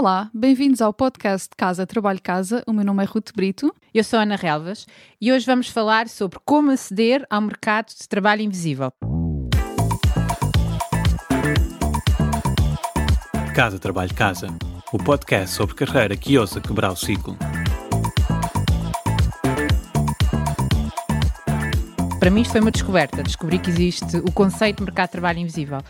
Olá, bem-vindos ao podcast Casa Trabalho Casa. O meu nome é Ruth Brito. Eu sou Ana Relvas e hoje vamos falar sobre como aceder ao mercado de trabalho invisível. Casa Trabalho Casa, o podcast sobre carreira que ousa quebrar o ciclo. Para mim isto foi uma descoberta, descobri que existe o conceito de mercado de trabalho invisível.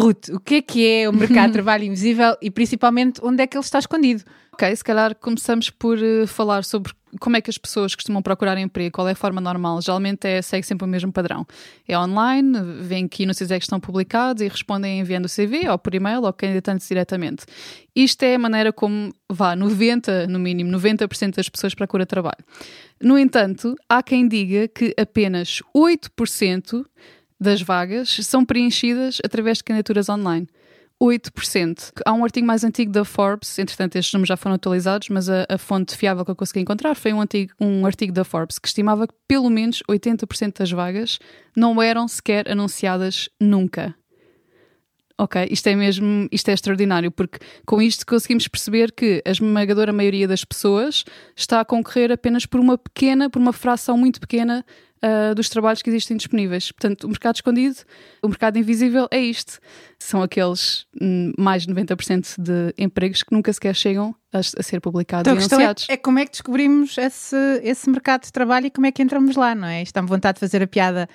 Ruth, o que é que é o mercado de trabalho invisível e principalmente onde é que ele está escondido? Ok, se calhar começamos por uh, falar sobre como é que as pessoas costumam procurar emprego, qual é a forma normal. Geralmente é, segue sempre o mesmo padrão. É online, vêm que anúncios é que estão publicados e respondem enviando o CV ou por e-mail ou candidatando-se diretamente. Isto é a maneira como, vá, 90, no mínimo, 90% das pessoas procuram trabalho. No entanto, há quem diga que apenas 8% das vagas são preenchidas através de candidaturas online. 8%. Há um artigo mais antigo da Forbes, entretanto estes números já foram atualizados, mas a, a, fonte fiável que eu consegui encontrar foi um, antigo, um artigo da Forbes que estimava que pelo menos 80% das vagas não eram sequer anunciadas nunca. Ok, isto é mesmo, isto é extraordinário, porque com isto conseguimos perceber que a esmagadora maioria das pessoas está a concorrer apenas por uma pequena, por uma fração muito pequena uh, dos trabalhos que existem disponíveis. Portanto, o mercado escondido, o mercado invisível é isto. São aqueles hum, mais de 90% de empregos que nunca sequer chegam a, a ser publicados então, e é anunciados. É, é, como é que descobrimos esse, esse mercado de trabalho e como é que entramos lá, não é? Está-me vontade de fazer a piada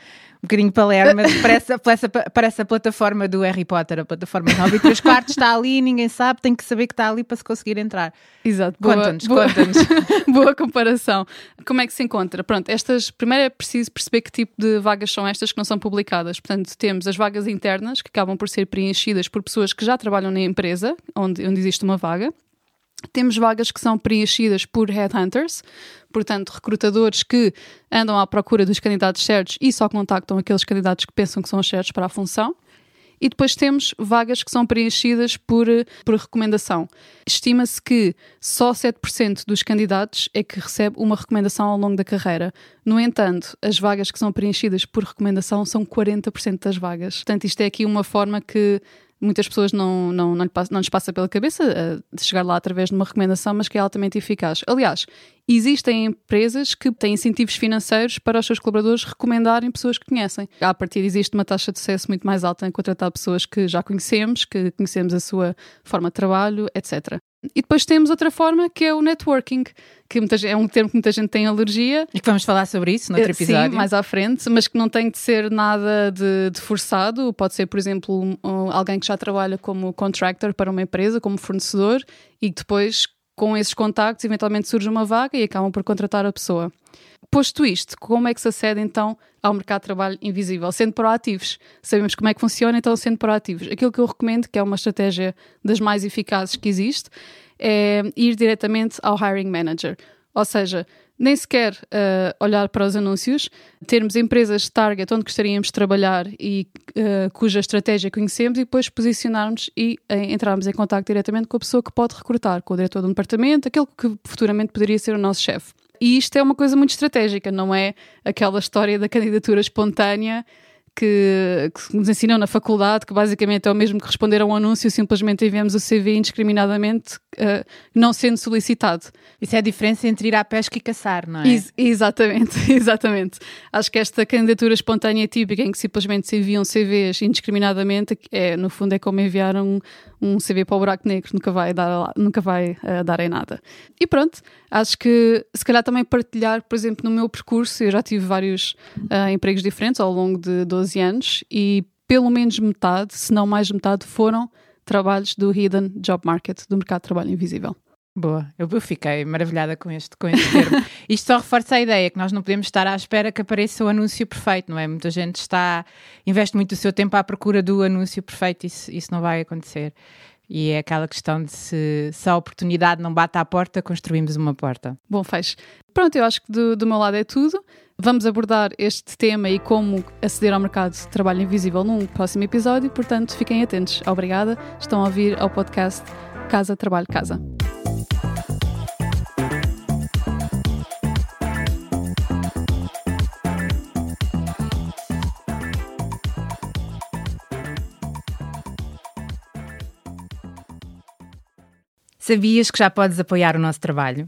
um bocadinho palerma, mas parece, parece, parece a plataforma do Harry Potter, a plataforma 9 e 3 quartos está ali, ninguém sabe, tem que saber que está ali para se conseguir entrar. Exato. Conta-nos, conta-nos. boa comparação. Como é que se encontra? Pronto, estas, primeiro é preciso perceber que tipo de vagas são estas que não são publicadas. Portanto, temos as vagas internas, que acabam por ser preenchidas por pessoas que já trabalham na empresa, onde, onde existe uma vaga. Temos vagas que são preenchidas por headhunters, portanto, recrutadores que andam à procura dos candidatos certos e só contactam aqueles candidatos que pensam que são os certos para a função. E depois temos vagas que são preenchidas por, por recomendação. Estima-se que só 7% dos candidatos é que recebe uma recomendação ao longo da carreira. No entanto, as vagas que são preenchidas por recomendação são 40% das vagas. Portanto, isto é aqui uma forma que muitas pessoas não, não, não, não lhes passa pela cabeça uh, chegar lá através de uma recomendação, mas que é altamente eficaz. Aliás, existem empresas que têm incentivos financeiros para os seus colaboradores recomendarem pessoas que conhecem. A partir existe uma taxa de sucesso muito mais alta em contratar pessoas que já conhecemos, que conhecemos a sua forma de trabalho, etc. E depois temos outra forma que é o networking, que é um termo que muita gente tem alergia. E que vamos falar sobre isso no outro eh, episódio. Sim, mais à frente, mas que não tem de ser nada de, de forçado. Pode ser, por exemplo, um, alguém que já trabalha como contractor para uma empresa, como fornecedor, e que depois, com esses contactos, eventualmente surge uma vaga e acabam por contratar a pessoa. Posto isto, como é que se acede então ao mercado de trabalho invisível? Sendo proativos. Sabemos como é que funciona, então sendo proativos. Aquilo que eu recomendo, que é uma estratégia das mais eficazes que existe, é ir diretamente ao hiring manager. Ou seja, nem sequer uh, olhar para os anúncios, termos empresas de target onde gostaríamos de trabalhar e uh, cuja estratégia conhecemos e depois posicionarmos e uh, entrarmos em contato diretamente com a pessoa que pode recrutar, com o diretor do departamento, aquele que futuramente poderia ser o nosso chefe. E isto é uma coisa muito estratégica, não é aquela história da candidatura espontânea que, que, nos ensinam na faculdade, que basicamente é o mesmo que responder a um anúncio, simplesmente enviamos o CV indiscriminadamente, uh, não sendo solicitado. Isso é a diferença entre ir à pesca e caçar, não é? Ex exatamente, exatamente. Acho que esta candidatura espontânea típica, em que simplesmente se enviam CVs indiscriminadamente, é, no fundo é como enviar um, um CV para o buraco negro, nunca vai dar, nunca vai uh, dar em nada. E pronto, acho que se calhar também partilhar, por exemplo, no meu percurso, eu já tive vários uh, empregos diferentes ao longo de 12 12 anos e pelo menos metade, se não mais de metade, foram trabalhos do Hidden Job Market, do mercado de trabalho invisível. Boa, eu, fiquei maravilhada com este, com este termo. Isto só reforça a ideia que nós não podemos estar à espera que apareça o anúncio perfeito, não é? Muita gente está, investe muito o seu tempo à procura do anúncio perfeito, isso, isso não vai acontecer. E é aquela questão de se, se a oportunidade não bate à porta, construímos uma porta. Bom, faz. Pronto, eu acho que do, do meu lado é tudo. Vamos abordar este tema e como aceder ao mercado de trabalho invisível num próximo episódio, portanto, fiquem atentos. Obrigada. Estão a ouvir ao podcast Casa Trabalho Casa. Sabias que já podes apoiar o nosso trabalho?